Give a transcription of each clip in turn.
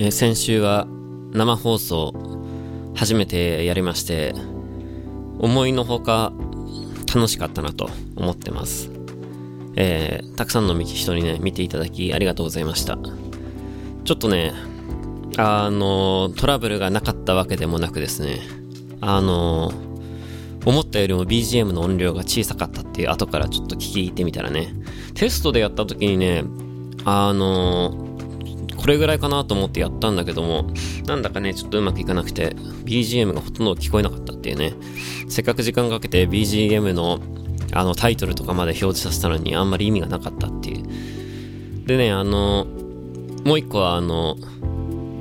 えー先週は生放送初めてやりまして思いのほか楽しかったなと思ってます。えーたくさんの人にね見ていただきありがとうございました。ちょっとねあのトラブルがなかったわけでもなくですねあの思ったよりも BGM の音量が小さかったっていう後からちょっと聞いてみたらねテストでやった時にねあのこれぐらいかなと思ってやったんだけどもなんだかねちょっとうまくいかなくて BGM がほとんど聞こえなかったっていうね。せっかく時間かけて BGM のあのタイトルとかまで表示させたのにあんまり意味がなかったっていう。でねあのもう一個はあの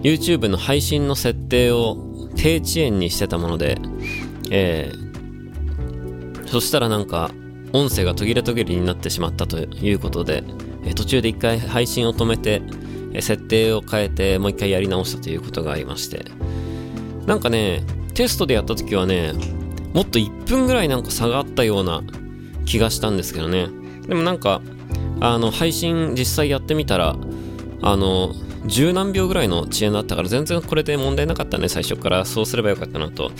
YouTube の配信の設定を低遅延にしてたものでえー、そしたらなんか音声が途切れ途切れになってしまったということで、え途中で一回配信を止めて、設定を変えてもう一回やり直したということがありまして。なんかねテストでやった時はねもっと1分ぐらいなんか差があったような気がしたんですけどね。でもなんかあの配信実際やってみたらあの十何秒ぐらいの遅延だったから全然これで問題なかったね最初から。そうすればよかったなと、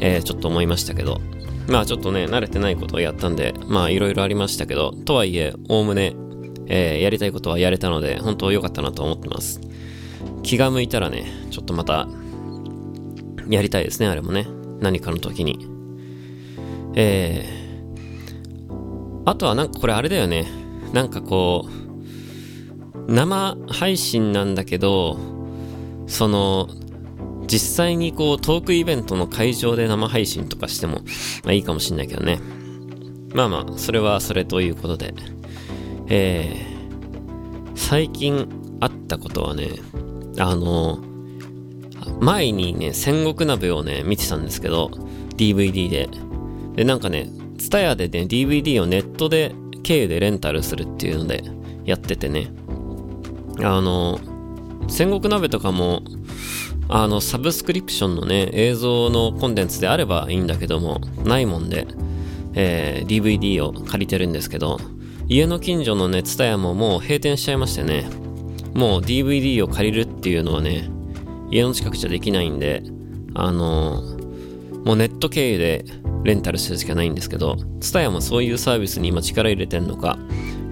えーちょっと思いましたけど。まあちょっとね慣れてないことをやったんでまあいろいろありましたけどとはいえおおむね、えーやりたいことはやれたので本当良かったなと思ってます。気が向いたらねちょっとまたやりたいですねあれもね。何かの時に。えー、あとはなんかこれあれだよね。なんかこう生配信なんだけどその実際にこうトークイベントの会場で生配信とかしても、まあ、いいかもしんないけどね。まあまあそれはそれということで。えー、最近あったことはねあの前にね戦国鍋をね見てたんですけど DVD で。でなんかね TSUTAYA でね DVD をネットで経由でレンタルするっていうのでやっててね。あの戦国鍋とかもあのサブスクリプションのね映像のコンテンツであればいいんだけどもないもんで、えー DVD を借りてるんですけど家の近所のねツタヤももう閉店しちゃいましてね。もう DVD を借りるっていうのはね家の近くじゃできないんであのもうネット経由でレンタルするしかないんですけどツタヤもそういうサービスに今力入れてんのか、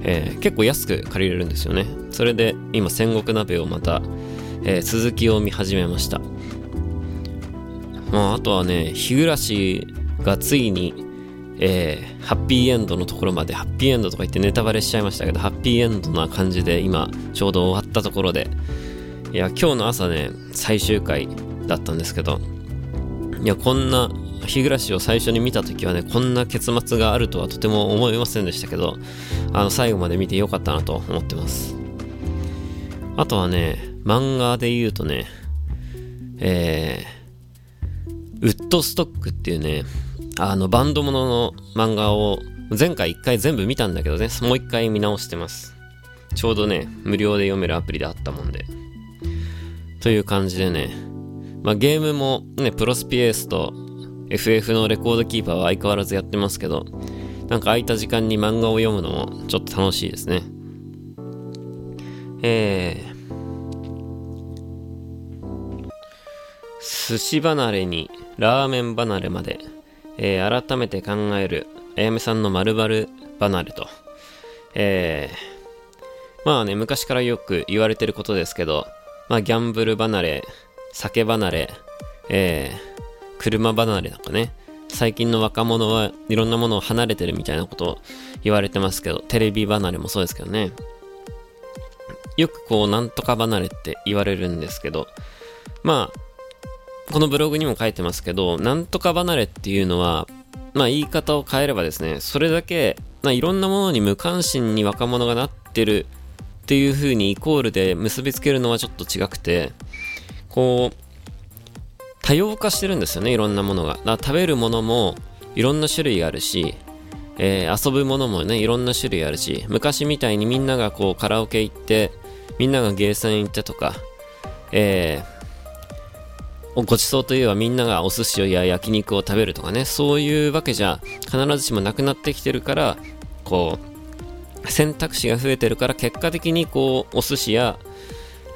えー結構安く借りれるんですよね。それで今戦国鍋をまた、えー続きを見始めました。まああとはね日暮がついにえーハッピーエンドのところまでハッピーエンドとか言ってネタバレしちゃいましたけどハッピーエンドな感じで今ちょうど終わったところでいや今日の朝ね最終回だったんですけどいやこんな日暮らしを最初に見た時はねこんな結末があるとはとても思いませんでしたけどあの最後まで見てよかったなと思ってます。あとはね漫画で言うとねえー、ウッドストックっていうねあのバンドものの漫画を前回一回全部見たんだけどね。もう一回見直してます。ちょうどね無料で読めるアプリであったもんで。という感じでね、まあ、ゲームもねプロスピエースと FF のレコードキーパーは相変わらずやってますけどなんか空いた時間に漫画を読むのもちょっと楽しいですね。えー、寿司離れにラーメン離れまでえー改めて考えるあやめさんの〇〇離れと、えーまあね、昔からよく言われてることですけど、まあ、ギャンブル離れ、酒離れ、えー車離れとかね、最近の若者はいろんなものを離れてるみたいなことを言われてますけど、テレビ離れもそうですけどね。よくこう、なんとか離れって言われるんですけど、まあ、このブログにも書いてますけど、なんとか離れっていうのは、まあ言い方を変えればですね、それだけ、まあいろんなものに無関心に若者がなってるっていう風にイコールで結びつけるのはちょっと違くて、こう、多様化してるんですよね、いろんなものが。だから食べるものもいろんな種類あるし、えー遊ぶものもね、いろんな種類あるし、昔みたいにみんながこうカラオケ行って、みんながゲーセン行ってとか、えーごちそうといえばみんながお寿司や焼肉を食べるとかね、そういうわけじゃ必ずしもなくなってきてるから、こう、選択肢が増えてるから結果的にこう、お寿司や、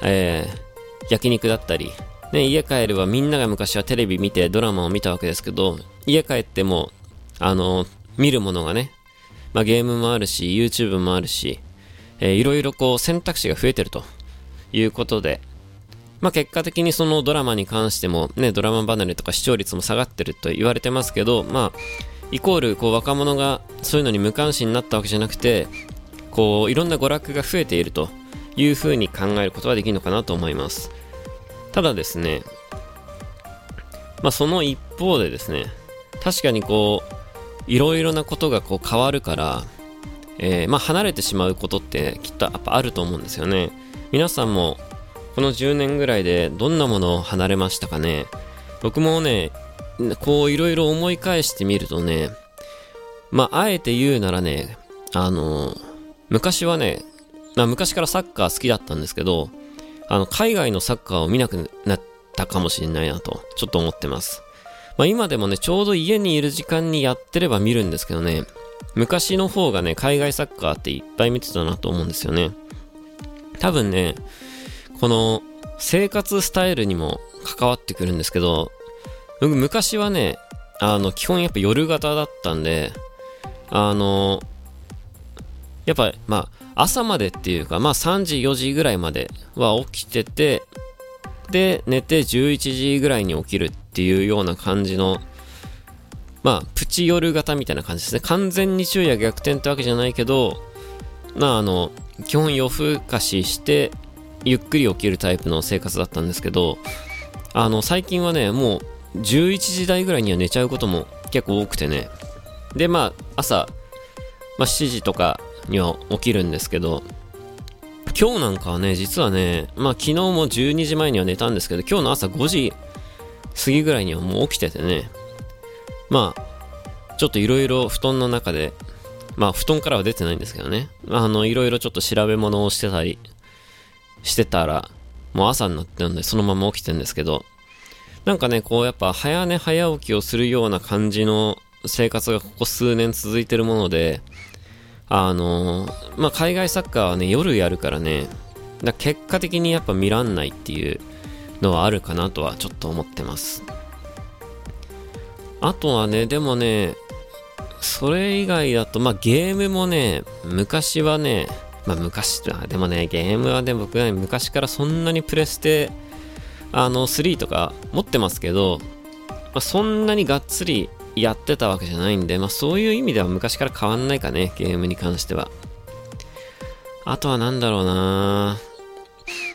えー焼肉だったり、ね、家帰ればみんなが昔はテレビ見てドラマを見たわけですけど、家帰っても、あの、見るものがね、まあ、ゲームもあるし、YouTube もあるし、えー、いろいろこう選択肢が増えてるということで、まあ、結果的にそのドラマに関しても、ね、ドラマ離れとか視聴率も下がってると言われてますけど、まあ、イコールこう若者がそういうのに無関心になったわけじゃなくて、こういろんな娯楽が増えているというふうに考えることはできるのかなと思います。ただですね、まあ、その一方でですね、確かにこう、いろいろなことがこう変わるから、えー、まあ、離れてしまうことってきっとやっぱあると思うんですよね。皆さんもこの10年ぐらいでどんなものを離れましたかね？僕もね、こういろいろ思い返してみるとね、まあ、あえて言うならね、あの、昔はね、まあ、昔からサッカー好きだったんですけど、あの、海外のサッカーを見なくなったかもしれないなと、ちょっと思ってます。まあ、今でもね、ちょうど家にいる時間にやってれば見るんですけどね、昔の方がね、海外サッカーっていっぱい見てたなと思うんですよね。多分ね、この生活スタイルにも関わってくるんですけど、僕昔はね、あの、基本やっぱ夜型だったんで、あの、やっぱ、まあ、朝までっていうか、まあ3時、4時ぐらいまでは起きてて、で、寝て11時ぐらいに起きるっていうような感じの、まあ、プチ夜型みたいな感じですね。完全に昼夜逆転ってわけじゃないけど、まあ、あの、基本夜更かしして、ゆっくり起きるタイプの生活だったんですけど、あの、最近はね、もう11時台ぐらいには寝ちゃうことも結構多くてね。で、まあ、朝、まあ、7時とかには起きるんですけど、今日なんかはね、実はね、まあ昨日も12時前には寝たんですけど、今日の朝5時過ぎぐらいにはもう起きててね、まあ、ちょっといろいろ布団の中で、まあ布団からは出てないんですけどね、あの、いろいろちょっと調べ物をしてたり、してたら、もう朝になってるんで、そのまま起きてるんですけど、なんかね、こうやっぱ早寝早起きをするような感じの生活がここ数年続いてるもので、あのまあ、海外サッカーはね、夜やるからね、だ結果的にやっぱ見らんないっていうのはあるかなとはちょっと思ってます。あとはね、でもね、それ以外だと、まあ、ゲームもね、昔はね、まあ昔、でもね、ゲームはね、僕は、昔からそんなにプレステ、あの、3とか持ってますけど、まあ、そんなにがっつりやってたわけじゃないんで、まあそういう意味では昔から変わんないかね、ゲームに関しては。あとは何だろうな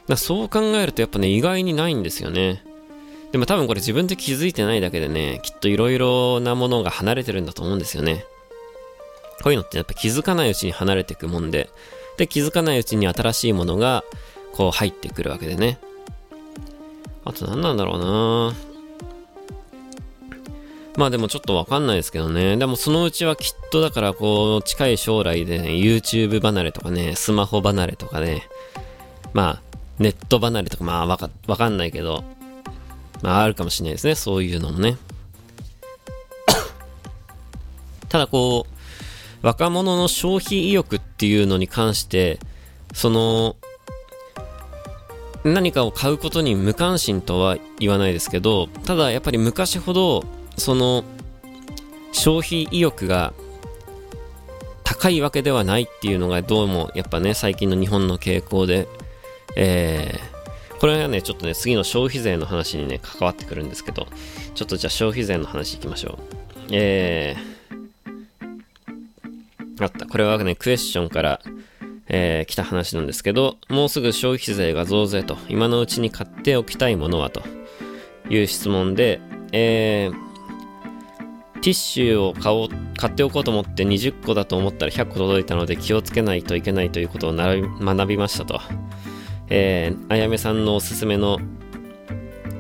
だそう考えるとやっぱね、意外にないんですよね。でも多分これ自分で気づいてないだけでね、きっと色々なものが離れてるんだと思うんですよね。こういうのってやっぱ気づかないうちに離れていくもんで、で、気づかないうちに新しいものが、こう入ってくるわけでね。あと何なんだろうなまあでもちょっとわかんないですけどね。でもそのうちはきっとだからこう近い将来でね、YouTube 離れとかね、スマホ離れとかね、まあネット離れとかまあわか、わかんないけど、まああるかもしれないですね。そういうのもね。ただこう、若者の消費意欲っっていうのに関して、その、何かを買うことに無関心とは言わないですけど、ただやっぱり昔ほど、その、消費意欲が高いわけではないっていうのがどうもやっぱね、最近の日本の傾向で、えー、これはね、ちょっとね、次の消費税の話にね、関わってくるんですけど、ちょっとじゃあ消費税の話いきましょう。えー、あった。これはね、クエスチョンから、えー、来た話なんですけど、もうすぐ消費税が増税と、今のうちに買っておきたいものはという質問で、えー、ティッシュを買おう、買っておこうと思って20個だと思ったら100個届いたので気をつけないといけないということを学びましたと。えー、あやめさんのおすすめの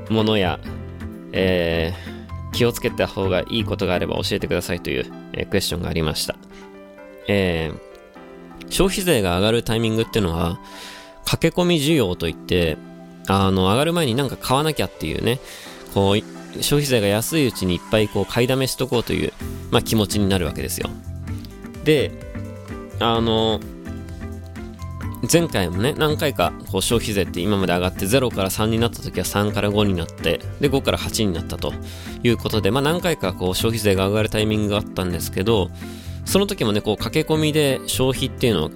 ものや、えー、気をつけた方がいいことがあれば教えてくださいという、えー、クエスチョンがありました。えー、消費税が上がるタイミングっていうのは、駆け込み需要といって、あの、上がる前になんか買わなきゃっていうね、こう、消費税が安いうちにいっぱいこう買いだめしとこうという、まあ、気持ちになるわけですよ。で、あの、前回もね、何回かこう消費税って今まで上がって0から3になった時は3から5になって、で5から8になったということで、まあ何回かこう消費税が上がるタイミングがあったんですけど、その時もね、こう駆け込みで消費っていうのは、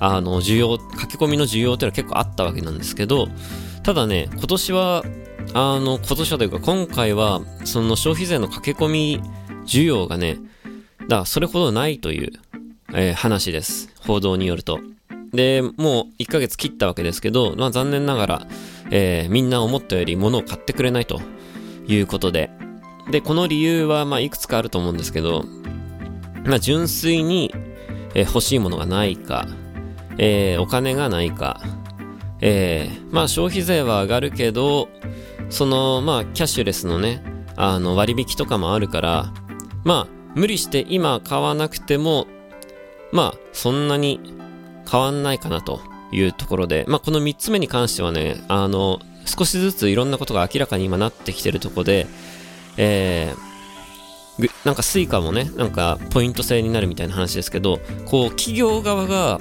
あの、需要、駆け込みの需要っていうのは結構あったわけなんですけど、ただね、今年は、あの、今年はというか今回は、その消費税の駆け込み需要がね、だからそれほどないという、えー、話です。報道によると。で、もう1ヶ月切ったわけですけど、まあ残念ながら、えー、みんな思ったより物を買ってくれないということで。で、この理由は、まあいくつかあると思うんですけど、まあ純粋に、えー、欲しいものがないか、えー、お金がないか、えー、まあ消費税は上がるけど、その、まあキャッシュレスのね、あの割引とかもあるから、まあ無理して今買わなくても、まあそんなに変わんないかなというところで、まあ、この3つ目に関してはね、あの、少しずついろんなことが明らかに今なってきてるとこで、えー、なんか Suica もね、なんかポイント制になるみたいな話ですけど、こう企業側が、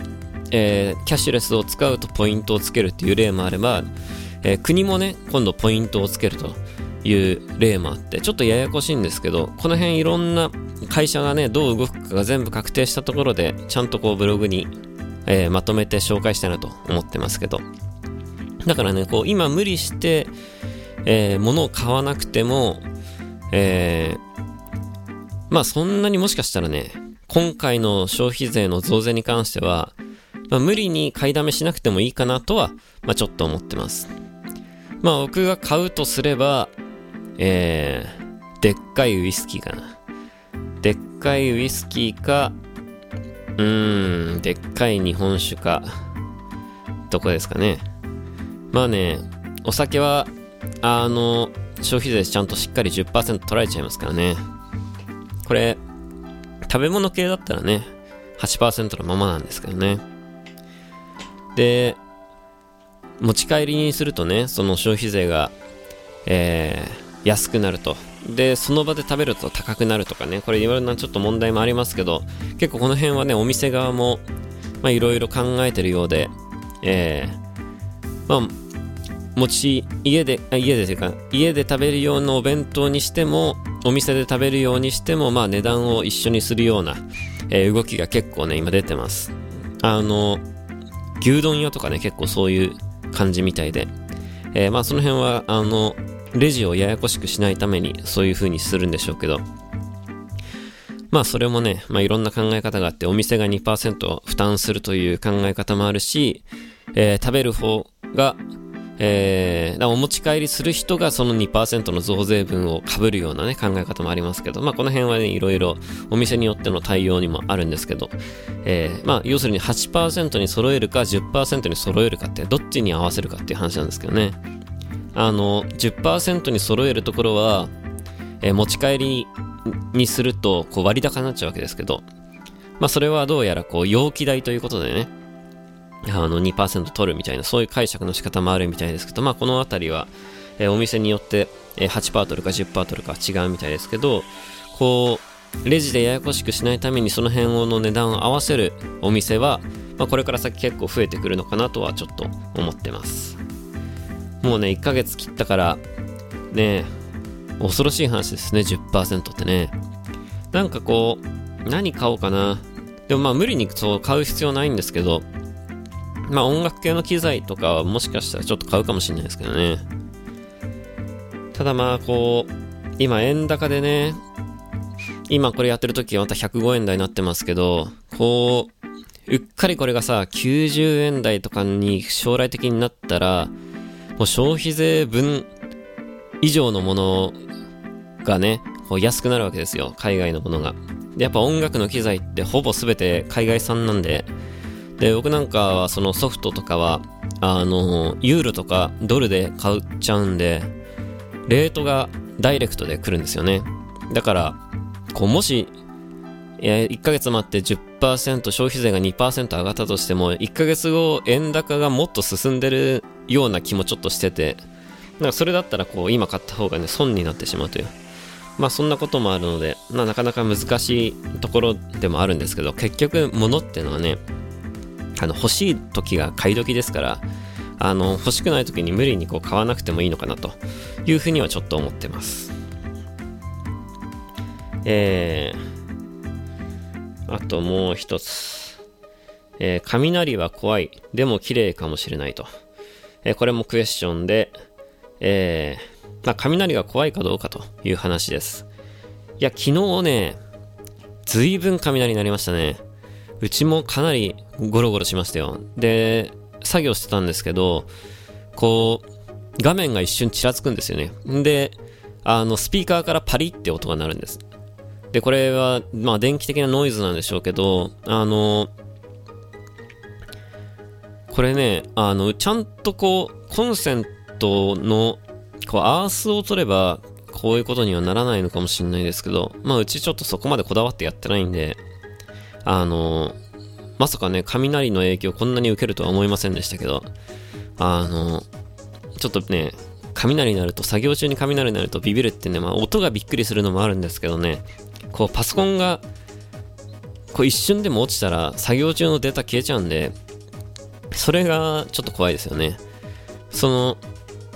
えー、キャッシュレスを使うとポイントをつけるっていう例もあれば、えー、国もね、今度ポイントをつけるという例もあって、ちょっとややこしいんですけど、この辺いろんな会社がね、どう動くかが全部確定したところで、ちゃんとこうブログにえー、まとめて紹介したいなと思ってますけど。だからね、こう、今無理して、えー、物を買わなくても、えー、まあそんなにもしかしたらね、今回の消費税の増税に関しては、まあ、無理に買いだめしなくてもいいかなとは、まあちょっと思ってます。まあ僕が買うとすれば、えー、でっかいウイスキーかな。でっかいウイスキーか、うーん、でっかい日本酒か、どこですかね。まあね、お酒は、あの、消費税ちゃんとしっかり10%取られちゃいますからね。これ、食べ物系だったらね、8%のままなんですけどね。で、持ち帰りにするとね、その消費税が、えー、安くなるとで、その場で食べると高くなるとかね、これいろいろなちょっと問題もありますけど、結構この辺はね、お店側も、まあいろいろ考えてるようで、えー、まあ、持ち、家で、家でというか、家で食べるようなお弁当にしても、お店で食べるようにしても、まあ値段を一緒にするような、えー、動きが結構ね、今出てます。あの、牛丼屋とかね、結構そういう感じみたいで、えー、まあその辺は、あの、レジをややこしくしないためにそういう風にするんでしょうけど、まあそれもね、まあいろんな考え方があって、お店が2%負担するという考え方もあるし、えー、食べる方が、えー、お持ち帰りする人がその2%の増税分を被るようなね、考え方もありますけど、まあこの辺はね、いろいろお店によっての対応にもあるんですけど、えー、まあ要するに8%に揃えるか10%に揃えるかって、どっちに合わせるかっていう話なんですけどね。あの、10%に揃えるところは、えー、持ち帰りにすると、こう割高になっちゃうわけですけど、まあそれはどうやらこう容器代ということでね、あの2%取るみたいな、そういう解釈の仕方もあるみたいですけど、まあこのあたりは、えー、お店によって、えー、8%取るか10%取るか違うみたいですけど、こう、レジでややこしくしないためにその辺の値段を合わせるお店は、まあ、これから先結構増えてくるのかなとはちょっと思ってます。もうね、1ヶ月切ったから、ね、恐ろしい話ですね、10%ってね。なんかこう、何買おうかな。でもまあ無理にそう買う必要ないんですけど、まあ音楽系の機材とかはもしかしたらちょっと買うかもしれないですけどね。ただまあこう、今円高でね、今これやってる時はまた105円台になってますけど、こう、うっかりこれがさ、90円台とかに将来的になったら、もう消費税分以上のものがね、こう安くなるわけですよ。海外のものが。で、やっぱ音楽の機材ってほぼ全て海外産なんで、で、僕なんかはそのソフトとかは、あの、ユーロとかドルで買っちゃうんで、レートがダイレクトで来るんですよね。だから、こう、もし、1ヶ月待って10%消費税が2%上がったとしても、1ヶ月後円高がもっと進んでるような気もちょっとしてて、なんかそれだったらこう今買った方がね、損になってしまうという。まあそんなこともあるので、まあなかなか難しいところでもあるんですけど、結局物っていうのはね、あの、欲しい時が買い時ですから、あの、欲しくない時に無理にこう買わなくてもいいのかなというふうにはちょっと思ってます。えー、あともう一つ。えー、雷は怖い。でも綺麗かもしれないと。えー、これもクエスチョンで、えー、まあ、雷が怖いかどうかという話です。いや、昨日ね、ずいぶん雷になりましたね。うちもかなりゴロゴロしましたよ。で、作業してたんですけど、こう、画面が一瞬ちらつくんですよね。で、あの、スピーカーからパリって音が鳴るんです。で、これは、まあ、電気的なノイズなんでしょうけど、あの、これね、あの、ちゃんとこう、コンセントの、こう、アースを取れば、こういうことにはならないのかもしれないですけど、まあ、うちちょっとそこまでこだわってやってないんで、あの、まさかね、雷の影響こんなに受けるとは思いませんでしたけど、あの、ちょっとね、雷になると、作業中に雷になるとビビるってね、まあ音がびっくりするのもあるんですけどね、こうパソコンが、こう一瞬でも落ちたら作業中のデータ消えちゃうんで、それがちょっと怖いですよね。その、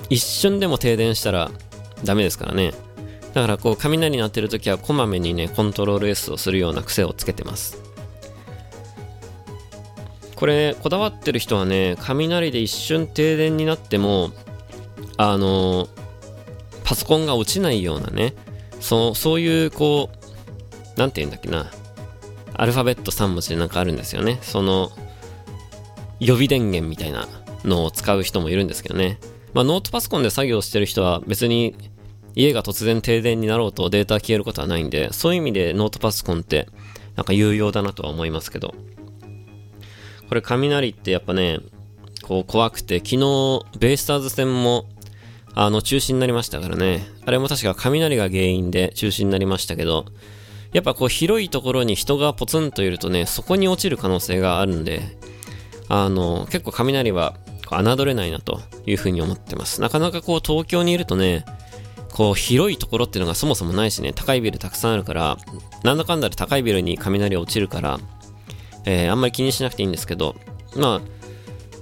一瞬でも停電したらダメですからね。だからこう雷になってる時はこまめにね、コントロール S をするような癖をつけてます。これ、こだわってる人はね、雷で一瞬停電になっても、あのパソコンが落ちないようなね、そうそういう、こう、なんて言うんだっけな、アルファベット3文字でなんかあるんですよね。その、予備電源みたいなのを使う人もいるんですけどね。まあ、ノートパソコンで作業してる人は別に家が突然停電になろうとデータ消えることはないんで、そういう意味でノートパソコンってなんか有用だなとは思いますけど。これ雷ってやっぱね、こう怖くて、昨日、ベイスターズ戦も、あの、中止になりましたからね。あれも確か雷が原因で中止になりましたけど、やっぱこう広いところに人がポツンといるとね、そこに落ちる可能性があるんで、あの、結構雷は侮れないなというふうに思ってます。なかなかこう東京にいるとね、こう広いところっていうのがそもそもないしね、高いビルたくさんあるから、なんだかんだで高いビルに雷落ちるから、えー、あんまり気にしなくていいんですけど、まあ、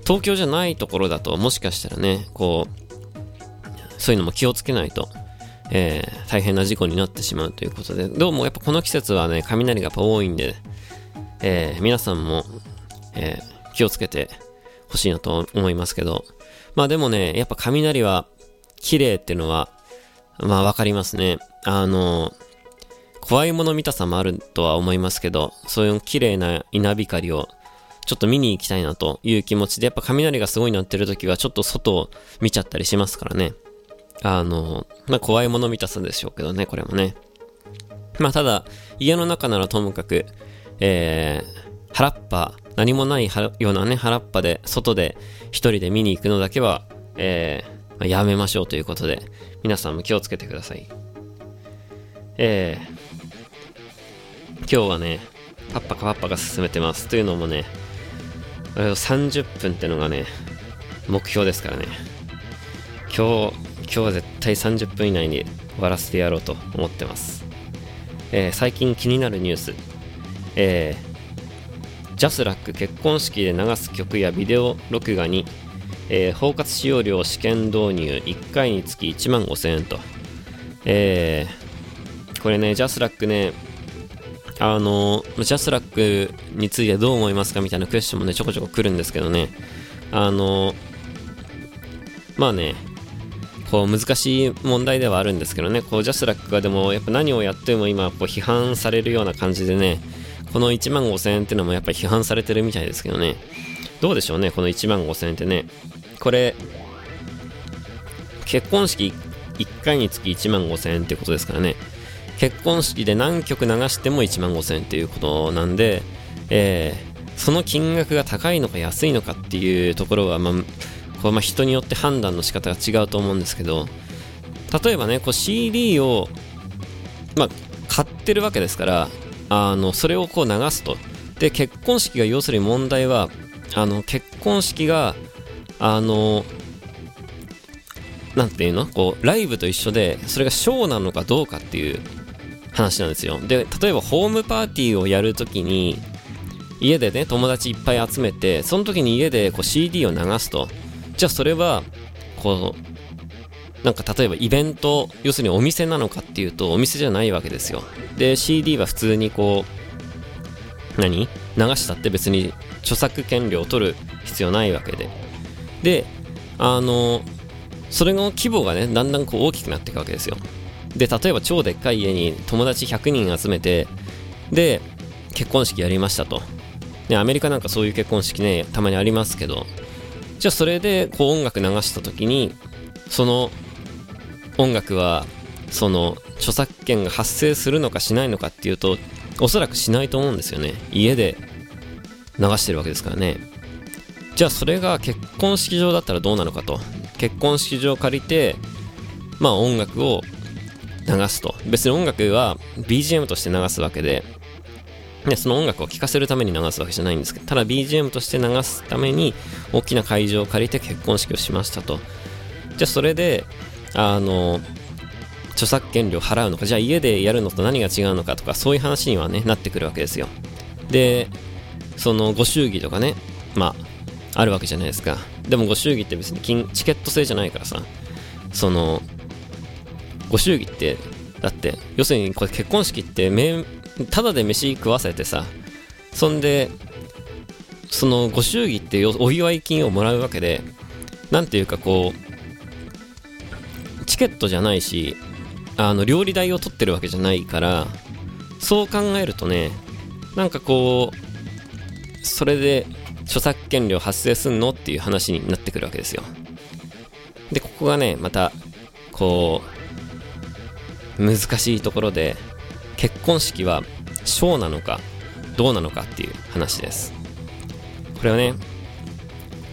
東京じゃないところだと、もしかしたらね、こう、そういうのも気をつけないと、えー、大変な事故になってしまうということで、どうもやっぱこの季節はね、雷がやっぱ多いんで、えー、皆さんも、え、気をつけてほしいなと思いますけど、まあでもね、やっぱ雷は綺麗っていうのは、まあわかりますね。あの怖いもの見たさもあるとは思いますけど、そういう綺麗な稲光をちょっと見に行きたいなという気持ちで、やっぱ雷がすごい鳴ってる時はちょっと外を見ちゃったりしますからね。あの、まあ、怖いもの見たさでしょうけどね、これもね。まあ、ただ、家の中ならともかく、えー、原っぱ、何もないようなね、原っぱで、外で一人で見に行くのだけは、えー、まあ、やめましょうということで、皆さんも気をつけてください。えー、今日はね、パッパかパッパが進めてます。というのもね、30分ってのがね、目標ですからね。今日、今日は絶対30分以内に終わらせてやろうと思ってます。えー、最近気になるニュース。えー、ジャスラック結婚式で流す曲やビデオ録画に、えー、包括使用料試験導入1回につき1万5000円と。えー、これね、ジャスラックね、あの、ジャスラックについてどう思いますかみたいなクエスチョンもね、ちょこちょこ来るんですけどね、あの、まあね、こう難しい問題ではあるんですけどね、こうジャスラックがでもやっぱ何をやっても今こう批判されるような感じでね、この1万5000円っていうのもやっぱ批判されてるみたいですけどね、どうでしょうね、この1万5000円ってね、これ、結婚式1回につき1万5000円ってことですからね、結婚式で何曲流しても1万5000円っていうことなんで、えー、その金額が高いのか安いのかっていうところは、まあ、こうまあ人によって判断の仕方が違うと思うんですけど、例えばね、こう CD を、まあ、買ってるわけですから、あの、それをこう流すと。で、結婚式が要するに問題は、あの、結婚式が、あの、なんていうの？こう、ライブと一緒で、それがショーなのかどうかっていう話なんですよ。で、例えばホームパーティーをやるときに、家でね友達いっぱい集めてその時に家でこう CD を流すと。じゃあそれはこうなんか例えばイベント要するにお店なのかっていうとお店じゃないわけですよ。で CD は普通にこう何？流したって別に著作権料を取る必要ないわけで。であのそれの規模がねだんだんこう大きくなっていくわけですよ。で例えば超でっかい家に友達100人集めてで結婚式やりましたとね、アメリカなんかそういう結婚式ね、たまにありますけど、じゃあそれでこう音楽流した時に、その音楽は、その著作権が発生するのかしないのかっていうと、おそらくしないと思うんですよね。家で流してるわけですからね。じゃあそれが結婚式場だったらどうなのかと。結婚式場を借りて、まあ音楽を流すと。別に音楽は BGM として流すわけで、ね、その音楽を聴かせるために流すわけじゃないんですけど、ただ BGM として流すために大きな会場を借りて結婚式をしましたと。じゃあそれで、あの、著作権料払うのか、じゃあ家でやるのと何が違うのかとか、そういう話にはね、なってくるわけですよ。で、そのご祝儀とかね、まあ、あるわけじゃないですか。でもご祝儀って別に金チケット制じゃないからさ、その、ご祝儀って、だって、要するにこれ結婚式ってただで飯食わせてさそんでそのご祝儀ってお祝い金をもらうわけでなんていうかこうチケットじゃないしあの料理代を取ってるわけじゃないからそう考えるとねなんかこうそれで著作権料発生すんの？っていう話になってくるわけですよ。でここがねまたこう難しいところで結婚式はショーなのかどうなのかっていう話です。これはね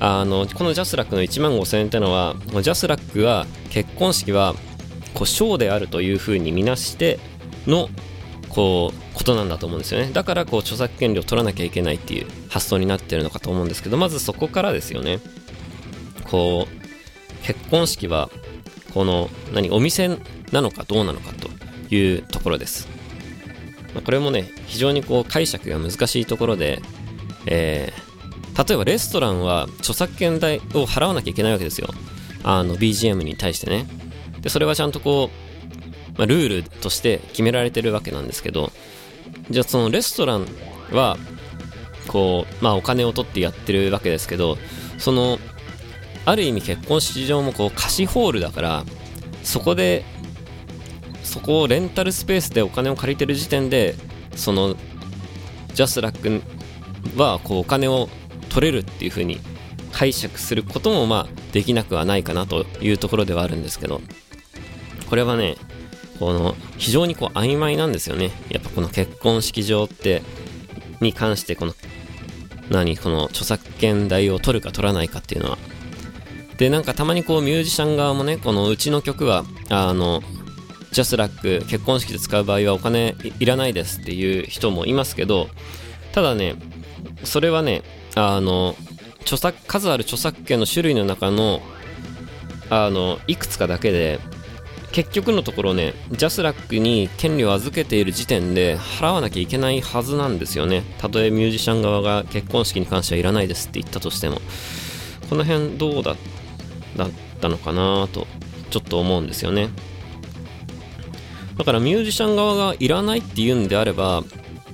あのこのジャスラックの1万5000円ってのはジャスラックは結婚式はこうショーであるというふうに見なしてのこうことなんだと思うんですよね。だからこう著作権料取らなきゃいけないっていう発想になってるのかと思うんですけどまずそこからですよね。こう結婚式はこの何お店なのかどうなのかというところですまあ、これもね、非常にこう解釈が難しいところで、えー、例えばレストランは著作権代を払わなきゃいけないわけですよ。あの BGM に対してね。で、それはちゃんとこう、まあ、ルールとして決められてるわけなんですけど、じゃあそのレストランは、こう、まあお金を取ってやってるわけですけど、その、ある意味結婚式場もこう貸しホールだから、そこでそこをレンタルスペースでお金を借りてる時点でそのジャスラックはこうお金を取れるっていう風に解釈することもまあできなくはないかなというところではあるんですけどこれはねこの非常にこう曖昧なんですよね。やっぱこの結婚式場ってに関してこの何この著作権代を取るか取らないかっていうのは。でなんかたまにこうミュージシャン側もねこのうちの曲はあのジャスラック結婚式で使う場合はお金いらないですっていう人もいますけどただねそれはねあの著作数ある著作権の種類の中のあのいくつかだけで結局のところねジャスラックに権利を預けている時点で払わなきゃいけないはずなんですよね。たとえミュージシャン側が結婚式に関してはいらないですって言ったとしても。この辺どうだっだったのかなとちょっと思うんですよね。だからミュージシャン側がいらないって言うんであれば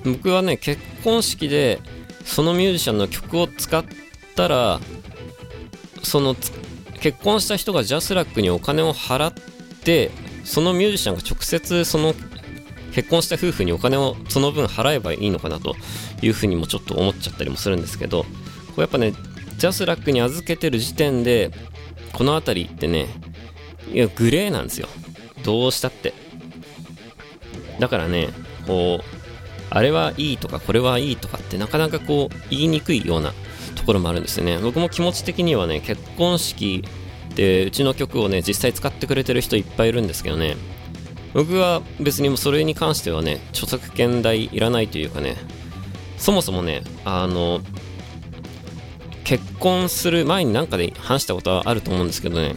僕はね結婚式でそのミュージシャンの曲を使ったらその結婚した人がジャスラックにお金を払ってそのミュージシャンが直接その結婚した夫婦にお金をその分払えばいいのかなというふうにもちょっと思っちゃったりもするんですけどこうやっぱねジャスラックに預けてる時点でこの辺りってねいやグレーなんですよ。どうしたって。だからね、こう、あれはいいとかこれはいいとかってなかなかこう言いにくいようなところもあるんですよね。僕も気持ち的にはね、結婚式でうちの曲をね、実際使ってくれてる人いっぱいいるんですけどね、僕は別にもそれに関してはね、著作権代いらないというかね、そもそもね、あの、結婚する前になんかで話したことはあると思うんですけどね、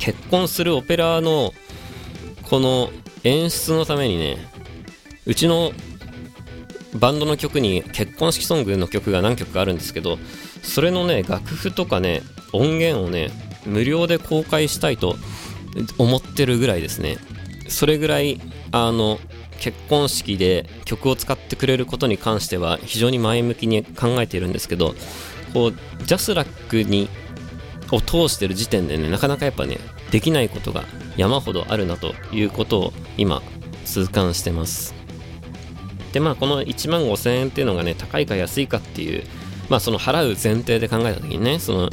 結婚するオペラのこの演出のためにね、うちのバンドの曲に結婚式ソングの曲が何曲かあるんですけどそれのね楽譜とかね音源をね無料で公開したいと思ってるぐらいですね。それぐらいあの結婚式で曲を使ってくれることに関しては非常に前向きに考えているんですけどこうジャスラックにを通してる時点でねなかなかやっぱねできないことが山ほどあるなということを今痛感してます。でまあこの1万5000円っていうのがね高いか安いかっていうまあその払う前提で考えた時にねその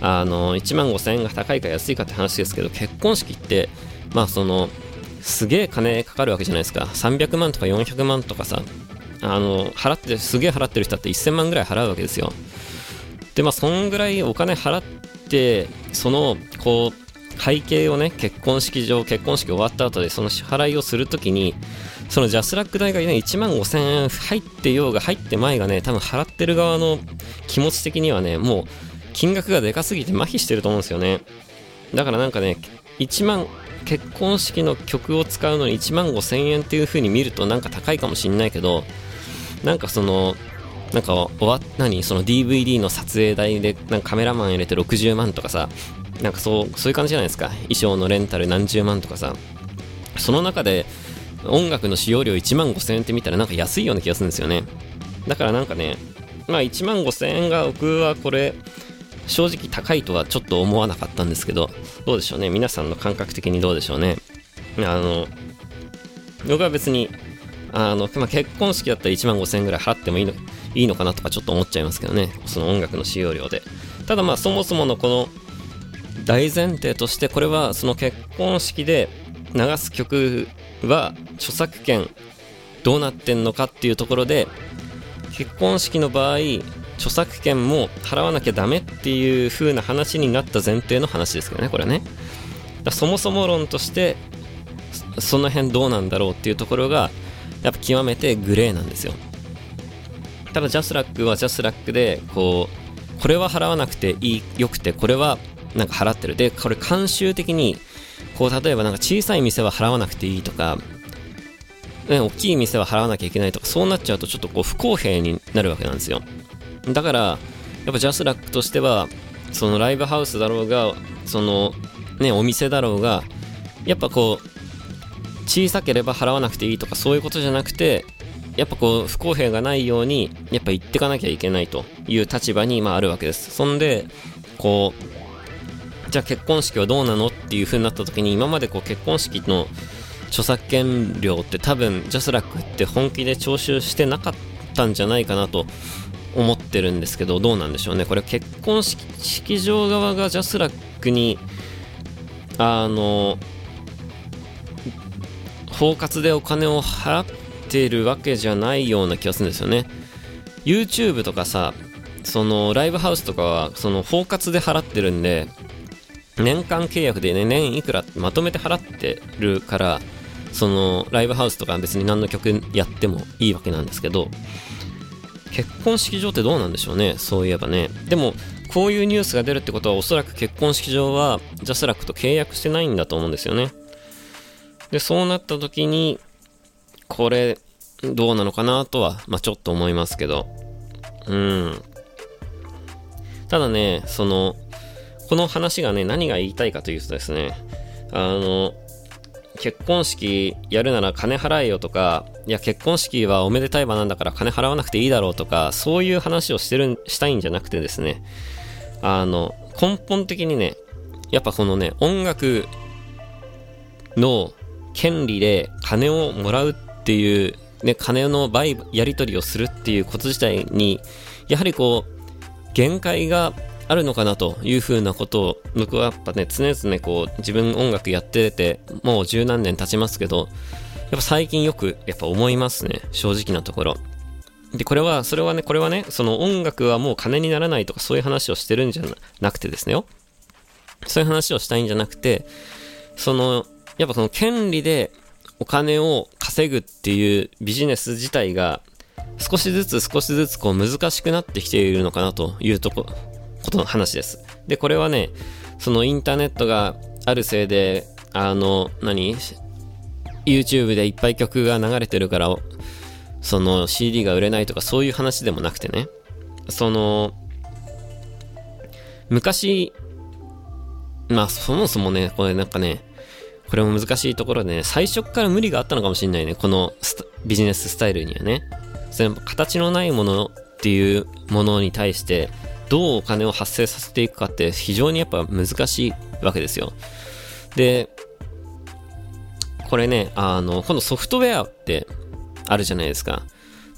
あの1万5000円が高いか安いかって話ですけど結婚式ってまあそのすげえ金かかるわけじゃないですか。300万とか400万とかさあの払ってすげえ払ってる人だって1000万ぐらい払うわけですよ。でまあそんぐらいお金払ってそのこう会計をね結婚式場結婚式終わった後でその支払いをするときにそのジャスラック代がね1万5000円入ってようが入って前がね多分払ってる側の気持ち的にはねもう金額がでかすぎて麻痺してると思うんですよね。だからなんかね1万結婚式の曲を使うのに1万5000円っていう風に見るとなんか高いかもしんないけどなんかそのなんか終わ何？その DVD の撮影代でなんかカメラマン入れて60万とかさなんかそうそういう感じじゃないですか。衣装のレンタル何十万とかさ。その中で音楽の使用料1万5000円って見たらなんか安いような気がするんですよね。だからなんかねまあ1万5000円が僕はこれ正直高いとはちょっと思わなかったんですけど、どうでしょうね。皆さんの感覚的にどうでしょうね。あの、僕は別に、あの、まあ、結婚式だったら1万5000円ぐらい払ってもいいの。いいのかなとかちょっと思っちゃいますけどね。その音楽の使用料で。ただまあそもそものこの大前提としてこれはその結婚式で流す曲は著作権どうなってんのかっていうところで結婚式の場合著作権も払わなきゃダメっていう風な話になった前提の話ですけどねこれねだそもそも論としてその辺どうなんだろうっていうところがやっぱ極めてグレーなんですよただジャスラックはジャスラックでこうこれは払わなくていいよくてこれはなんか払ってる。でこれ慣習的にこう例えばなんか小さい店は払わなくていいとかね、大きい店は払わなきゃいけないとかそうなっちゃうとちょっとこう不公平になるわけなんですよ。だからやっぱジャスラックとしてはそのライブハウスだろうがそのねお店だろうがやっぱこう小さければ払わなくていいとかそういうことじゃなくてやっぱこう不公平がないようにやっぱ言ってかなきゃいけないという立場にまああるわけです。そんでこうじゃあ結婚式はどうなのっていう風になった時に今までこう結婚式の著作権料って多分ジャスラックって本気で徴収してなかったんじゃないかなと思ってるんですけどどうなんでしょうね。これ結婚式場側がジャスラックにあの包括でお金を払ってるわけじゃないような気がするんですよね。YouTube とかさそのライブハウスとかはその包括で払ってるんで年間契約でね年いくらまとめて払ってるからそのライブハウスとか別に何の曲やってもいいわけなんですけど結婚式場ってどうなんでしょうねそういえばね。でもこういうニュースが出るってことはおそらく結婚式場はジャスラックと契約してないんだと思うんですよね。でそうなった時にこれどうなのかなとは、まあ、ちょっと思いますけど。うん。ただねそのこの話がね何が言いたいかというとですねあの結婚式やるなら金払えよとか、いや結婚式はおめでたい場なんだから金払わなくていいだろうとか、そういう話をしてる、したいんじゃなくてですね、あの、根本的にね、やっぱこのね、音楽の権利で金をもらうっっていう、ね、金の売、やり取りをするっていうこと自体に、やはりこう、限界があるのかなというふうなことを僕はやっぱね常々こう自分音楽やっててもう十何年経ちますけどやっぱ最近よくやっぱ思いますね正直なところ。でこれはそれはねこれはねその音楽はもう金にならないとかそういう話をしてるんじゃなくてですねよそういう話をしたいんじゃなくてそのやっぱその権利でお金を稼ぐっていうビジネス自体が少しずつ少しずつこう難しくなってきているのかなというとこことの話です。で、これはね、そのインターネットがあるせいで、あの、何 ?YouTube でいっぱい曲が流れてるから、その CD が売れないとかそういう話でもなくてね、その、昔、まあそもそもね、これなんかね、これも難しいところでね、最初から無理があったのかもしれないね、このビジネススタイルにはね。その形のないものっていうものに対して、どうお金を発生させていくかって非常にやっぱ難しいわけですよ。で、これね、あの、このソフトウェアってあるじゃないですか。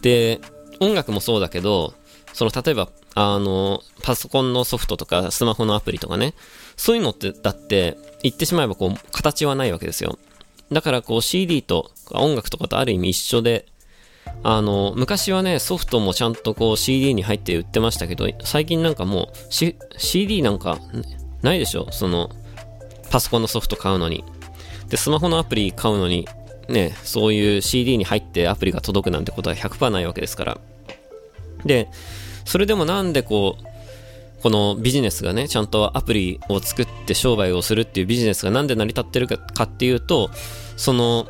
で、音楽もそうだけど、その例えば、あの、パソコンのソフトとかスマホのアプリとかね、そういうのってだって言ってしまえばこう形はないわけですよ。だからこう CD と音楽とかとある意味一緒で、あの、昔はね、ソフトもちゃんとこう CD に入って売ってましたけど、最近なんかもう、CD なんかないでしょ？その、パソコンのソフト買うのに。で、スマホのアプリ買うのに、ね、そういう CD に入ってアプリが届くなんてことは100%ないわけですから。で、それでもなんでこう、このビジネスがね、ちゃんとアプリを作って商売をするっていうビジネスがなんで成り立ってるかっていうと、その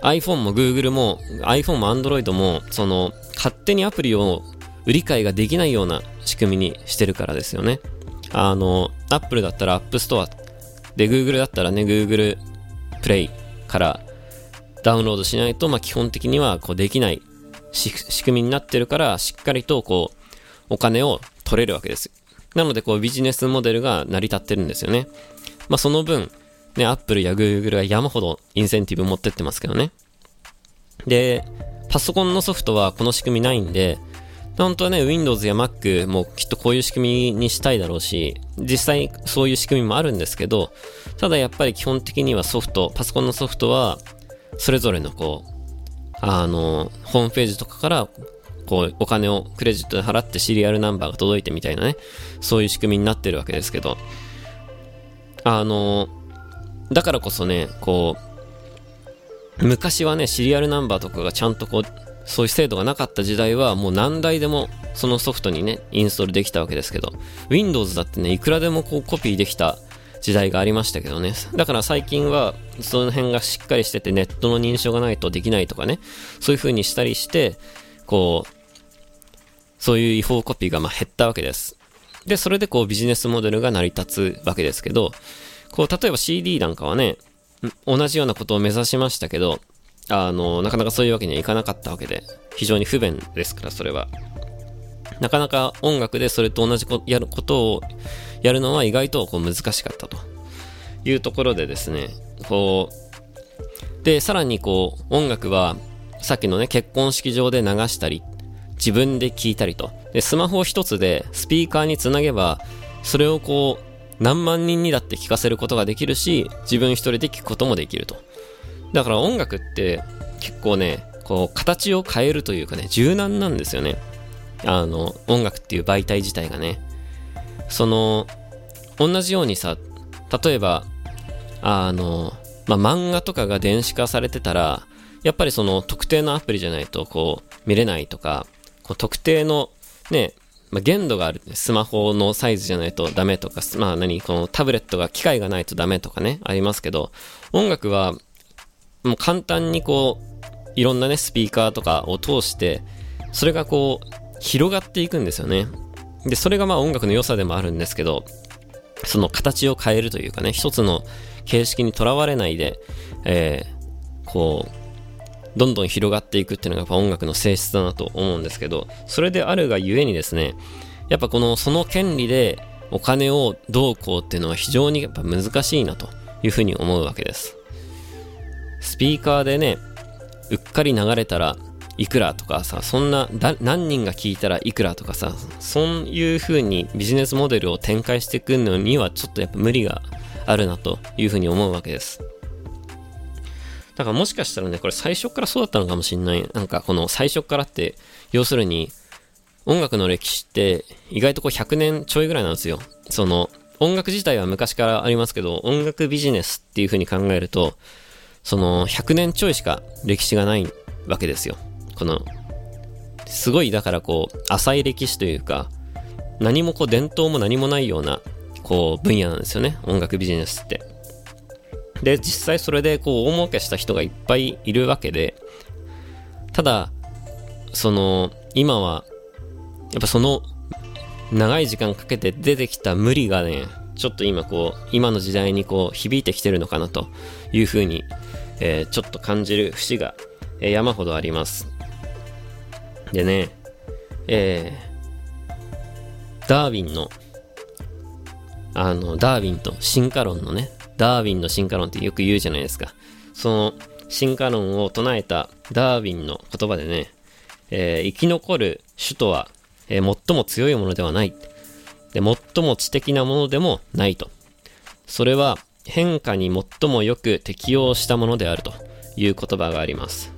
iPhone も Google も iPhone も Android も、その勝手にアプリを売り買いができないような仕組みにしてるからですよね。あの、Apple だったら App Store で Google だったらね、Google Play からダウンロードしないと、まあ、基本的にはこうできない仕組みになってるから、しっかりとこう、お金を取れるわけです。なので、こう、ビジネスモデルが成り立ってるんですよね。まあ、その分、ね、Apple や Google が山ほどインセンティブ持ってってますけどね。で、パソコンのソフトはこの仕組みないんで、本当はね、Windows や Mac もきっとこういう仕組みにしたいだろうし、実際そういう仕組みもあるんですけど、ただやっぱり基本的にはソフト、パソコンのソフトは、それぞれのこう、あの、ホームページとかから、こう、お金をクレジットで払ってシリアルナンバーが届いてみたいなね、そういう仕組みになってるわけですけど、あの、だからこそね、こう、昔はね、シリアルナンバーとかがちゃんとこう、そういう制度がなかった時代は、もう何台でもそのソフトにね、インストールできたわけですけど、Windows だってね、いくらでもこうコピーできた時代がありましたけどね。だから最近は、その辺がしっかりしてて、ネットの認証がないとできないとかね、そういう風にしたりして、こう、そういう違法コピーがま減ったわけです。で、それでこうビジネスモデルが成り立つわけですけど、こう、例えば CD なんかはね、同じようなことを目指しましたけど、あの、なかなかそういうわけにはいかなかったわけで、非常に不便ですから、それは。なかなか音楽でそれと同じこやることをやるのは意外とこう難しかったというところでですね、こう、で、さらにこう、音楽は、さっきのね、結婚式場で流したり、自分で聴いたりと。で、スマホ一つでスピーカーにつなげば、それをこう、何万人にだって聞かせることができるし、自分一人で聞くこともできると。だから音楽って結構ね、こう、形を変えるというかね、柔軟なんですよね。あの、音楽っていう媒体自体がね。その、同じようにさ、例えば、あの、まあ、漫画とかが電子化されてたら、やっぱりその特定のアプリじゃないとこう見れないとか、こう特定のね、まあ、限度がある、スマホのサイズじゃないとダメとか、まあ何、このタブレットが機械がないとダメとかね、ありますけど、音楽はもう簡単にこう、いろんなね、スピーカーとかを通して、それがこう、広がっていくんですよね。で、それがまあ音楽の良さでもあるんですけど、その形を変えるというかね、一つの形式にとらわれないで、えー、こう、どんどん広がっていくっていうのがやっぱ音楽の性質だなと思うんですけど、それであるがゆえにですね、やっぱこの、その権利でお金をどうこうっていうのは非常にやっぱ難しいなというふうに思うわけです。スピーカーでね、うっかり流れたらいくらとかさ、そんな、何人が聞いたらいくらとかさ、そういう風にビジネスモデルを展開していくのにはちょっとやっぱ無理があるなという風に思うわけです。だからもしかしたらね、これ最初からそうだったのかもしんない。なんかこの最初からって、要するに、音楽の歴史って意外とこう100年ちょいぐらいなんですよ。その、音楽自体は昔からありますけど、音楽ビジネスっていう風に考えると、その100年ちょいしか歴史がないわけですよ。この、すごいだからこう、浅い歴史というか、何もこう伝統も何もないような、こう、分野なんですよね。音楽ビジネスって。で、実際それでこう、大儲けした人がいっぱいいるわけで、ただ、その、今は、やっぱその、長い時間かけて出てきた無理がね、ちょっと今こう、今の時代にこう、響いてきてるのかなというふうに、えー、ちょっと感じる節が、えー、山ほどあります。でね、えー、ダーウィンの、あの、ダーウィンと進化論のね、ダーウィンの進化論ってよく言うじゃないですか。その進化論を唱えたダーウィンの言葉でね、えー、生き残る種とは、えー、最も強いものではない。で、最も知的なものでもないと。それは変化に最もよく適応したものであるという言葉があります。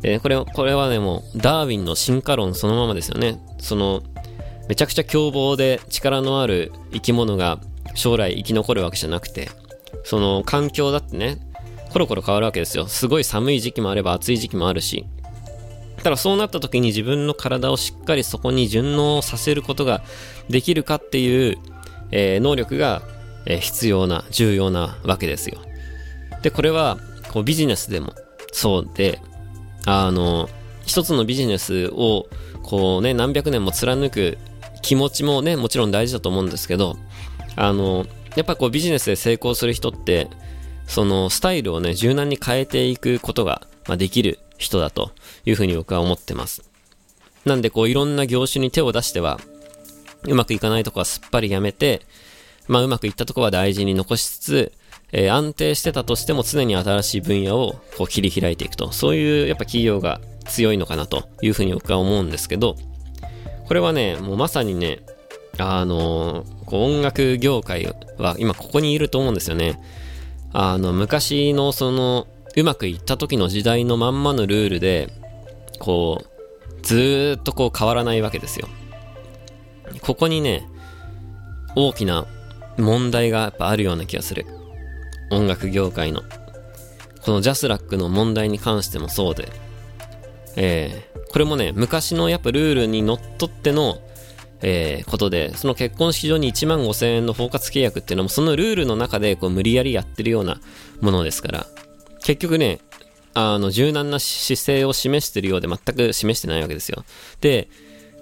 で、これ、これはね、もう、ダーウィンの進化論そのままですよね。その、めちゃくちゃ凶暴で力のある生き物が将来生き残るわけじゃなくて、その環境だってね、コロコロ変わるわけですよ。すごい寒い時期もあれば暑い時期もあるし。ただそうなった時に自分の体をしっかりそこに順応させることができるかっていう、えー、能力が、えー、必要な、重要なわけですよ。で、これは、こうビジネスでもそうで、あの、一つのビジネスを、こうね、何百年も貫く気持ちもね、もちろん大事だと思うんですけど、あの、やっぱこうビジネスで成功する人って、そのスタイルをね、柔軟に変えていくことが、ま、できる人だというふうに僕は思ってます。なんでこういろんな業種に手を出しては、うまくいかないとこはすっぱりやめて、まあうまくいったとこは大事に残しつつ、えー、安定してたとしても常に新しい分野をこう切り開いていくと、そういうやっぱ企業が強いのかなというふうに僕は思うんですけど、これはね、もうまさにね、あの、こう音楽業界は今ここにいると思うんですよね。あの、昔のその、うまくいった時の時代のまんまのルールで、こう、ずっとこう変わらないわけですよ。ここにね、大きな問題がやっぱあるような気がする。音楽業界の。このジャスラックの問題に関してもそうで。えー、これもね、昔のやっぱルールにのっとってのえー、ことで、その結婚式場に1万5千円の包括契約っていうのも、そのルールの中でこう無理やりやってるようなものですから、結局ね、あの、柔軟な姿勢を示してるようで全く示してないわけですよ。で、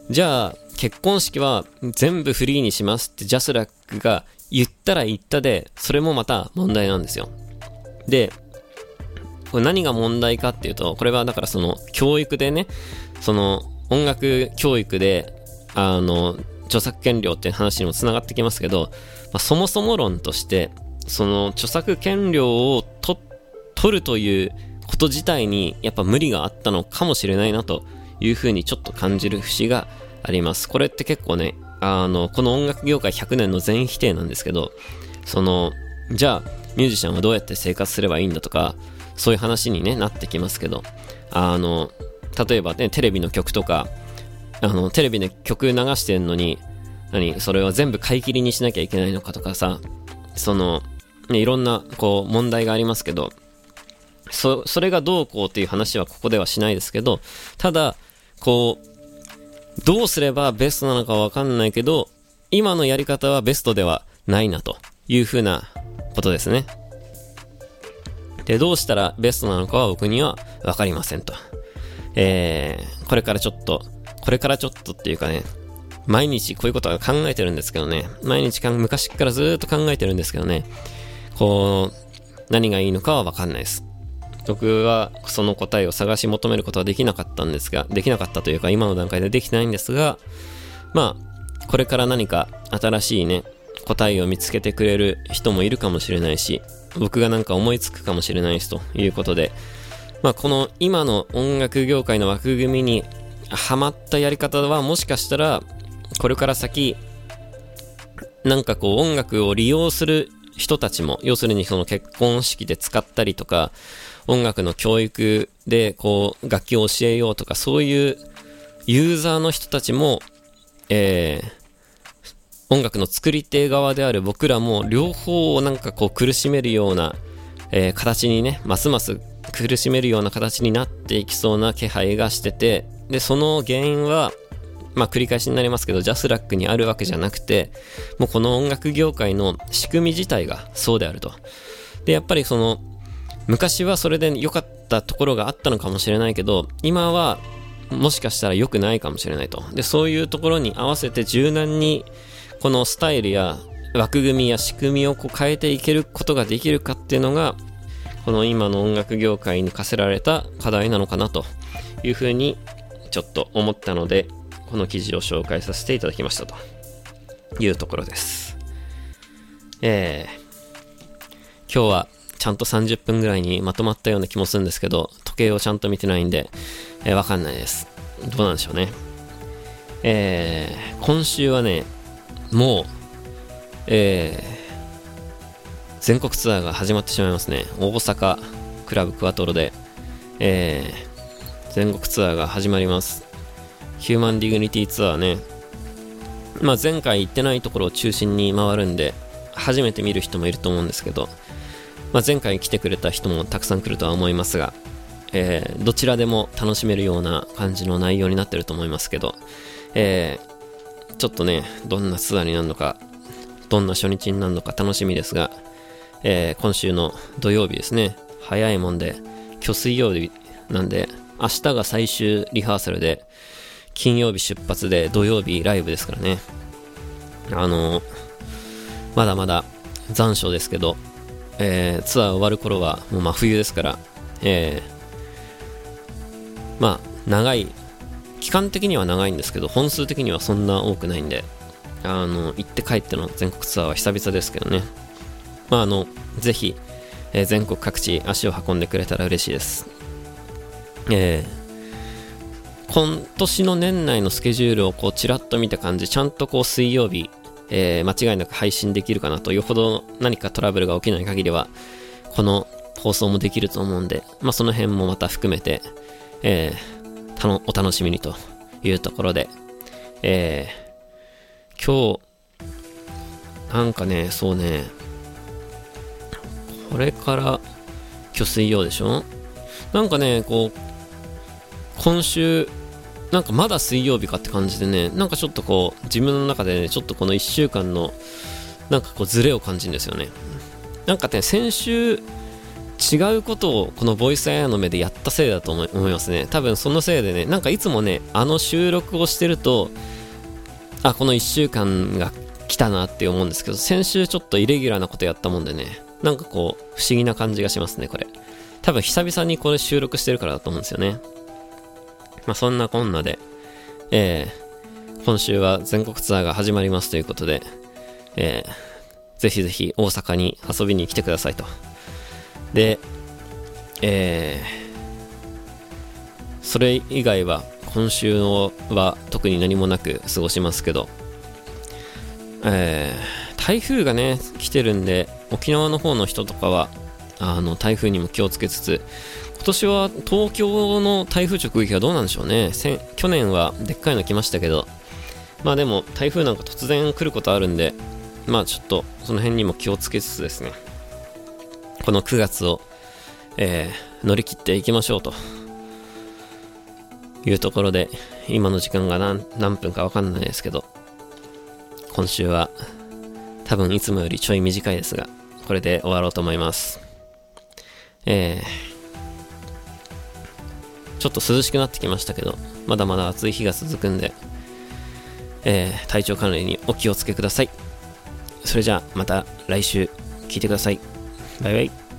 じゃあ、結婚式は全部フリーにしますってジャスラックが言ったら言ったで、それもまた問題なんですよ。で、これ何が問題かっていうと、これはだからその教育でね、その音楽教育であの、著作権料っていう話にも繋がってきますけど、まあ、そもそも論として、その著作権料を取るということ自体にやっぱ無理があったのかもしれないなというふうにちょっと感じる節があります。これって結構ね、あの、この音楽業界100年の全否定なんですけど、その、じゃあ、ミュージシャンはどうやって生活すればいいんだとか、そういう話に、ね、なってきますけど、あの、例えばね、テレビの曲とか、あの、テレビで曲流してんのに、何それは全部買い切りにしなきゃいけないのかとかさ、その、ね、いろんな、こう、問題がありますけど、そ、それがどうこうっていう話はここではしないですけど、ただ、こう、どうすればベストなのかわかんないけど、今のやり方はベストではないなというふうなことですね。で、どうしたらベストなのかは僕にはわかりませんと。えー、これからちょっとこれからちょっとっていうかね、毎日こういうことは考えてるんですけどね、毎日か昔からずっと考えてるんですけどね、こう、何がいいのかはわかんないです。僕はその答えを探し求めることはできなかったんですが、できなかったというか今の段階でできてないんですが、まあ、これから何か新しいね、答えを見つけてくれる人もいるかもしれないし、僕がなんか思いつくかもしれないしということで、まあこの今の音楽業界の枠組みにハマったやり方はもしかしたら、これから先、なんかこう音楽を利用する人たちも、要するにその結婚式で使ったりとか、音楽の教育でこう楽器を教えようとか、そういうユーザーの人たちも、えー、音楽の作り手側である僕らも両方をなんかこう苦しめるような、えー、形にね、ますます苦しめるような形になっていきそうな気配がしてて、で、その原因は、まあ繰り返しになりますけど、ジャスラックにあるわけじゃなくて、もうこの音楽業界の仕組み自体がそうであると。で、やっぱりその、昔はそれで良かったところがあったのかもしれないけど、今は、もしかしたら良くないかもしれないと。で、そういうところに合わせて柔軟に、このスタイルや枠組みや仕組みをこう変えていけることができるかっていうのが、この今の音楽業界に課せられた課題なのかなというふうにちょっと思ったので、この記事を紹介させていただきましたというところです。えー、今日はちゃんと30分ぐらいにまとまったような気もするんですけど、時計をちゃんと見てないんで、えー、わかんないです。どうなんでしょうね。えー、今週はね、もう、えー、全国ツアーが始まってしまいますね。大阪クラブクワトロで、えー、全国ツアーが始まります。ヒューマンディグニティツアーね。まあ、前回行ってないところを中心に回るんで、初めて見る人もいると思うんですけど、まあ、前回来てくれた人もたくさん来るとは思いますが、えー、どちらでも楽しめるような感じの内容になってると思いますけど、えー、ちょっとね、どんなツアーになるのか、どんな初日になるのか楽しみですが、えー、今週の土曜日ですね、早いもんで、今日水曜日なんで、明日が最終リハーサルで、金曜日出発で土曜日ライブですからね。あのまだまだ残暑ですけど、えー、ツアー終わる頃はもう真冬ですから、えー、まあ、長い、期間的には長いんですけど、本数的にはそんな多くないんで、あの、行って帰っての全国ツアーは久々ですけどね。まあ、あの、ぜひ、えー、全国各地足を運んでくれたら嬉しいです。えー、今年の年内のスケジュールをこうちらっと見た感じ、ちゃんとこう水曜日、えー、間違いなく配信できるかなと、よほど何かトラブルが起きない限りは、この放送もできると思うんで、まあ、その辺もまた含めて、えー、お楽しみにというところで、えー、今日、なんかね、そうね、これから今日水曜でしょ？なんかね、こう、今週、なんかまだ水曜日かって感じでね、なんかちょっとこう、自分の中でね、ちょっとこの1週間の、なんかこう、ズレを感じるんですよね。なんかね、先週、違うことをこのボイスアイアの目でやったせいだと思いますね。多分そのせいでね、なんかいつもね、あの収録をしてると、あ、この1週間が来たなって思うんですけど、先週ちょっとイレギュラーなことやったもんでね、なんかこう、不思議な感じがしますね、これ。多分久々にこれ収録してるからだと思うんですよね。まあ、そんなこんなで、えー、今週は全国ツアーが始まりますということで、えー、ぜひぜひ大阪に遊びに来てくださいと。で、えー、それ以外は今週は特に何もなく過ごしますけど、えー、台風がね、来てるんで、沖縄の方の人とかは、あの、台風にも気をつけつつ、今年は東京の台風直撃はどうなんでしょうね。去年はでっかいの来ましたけど、まあでも台風なんか突然来ることあるんで、まあちょっとその辺にも気をつけつつですね、この9月を、えー、乗り切っていきましょうというところで、今の時間が何何分かわかんないですけど、今週は多分いつもよりちょい短いですが、これで終わろうと思います。えーちょっと涼しくなってきましたけど、まだまだ暑い日が続くんで、えー、体調管理にお気をつけください。それじゃあまた来週聞いてください。バイバイ。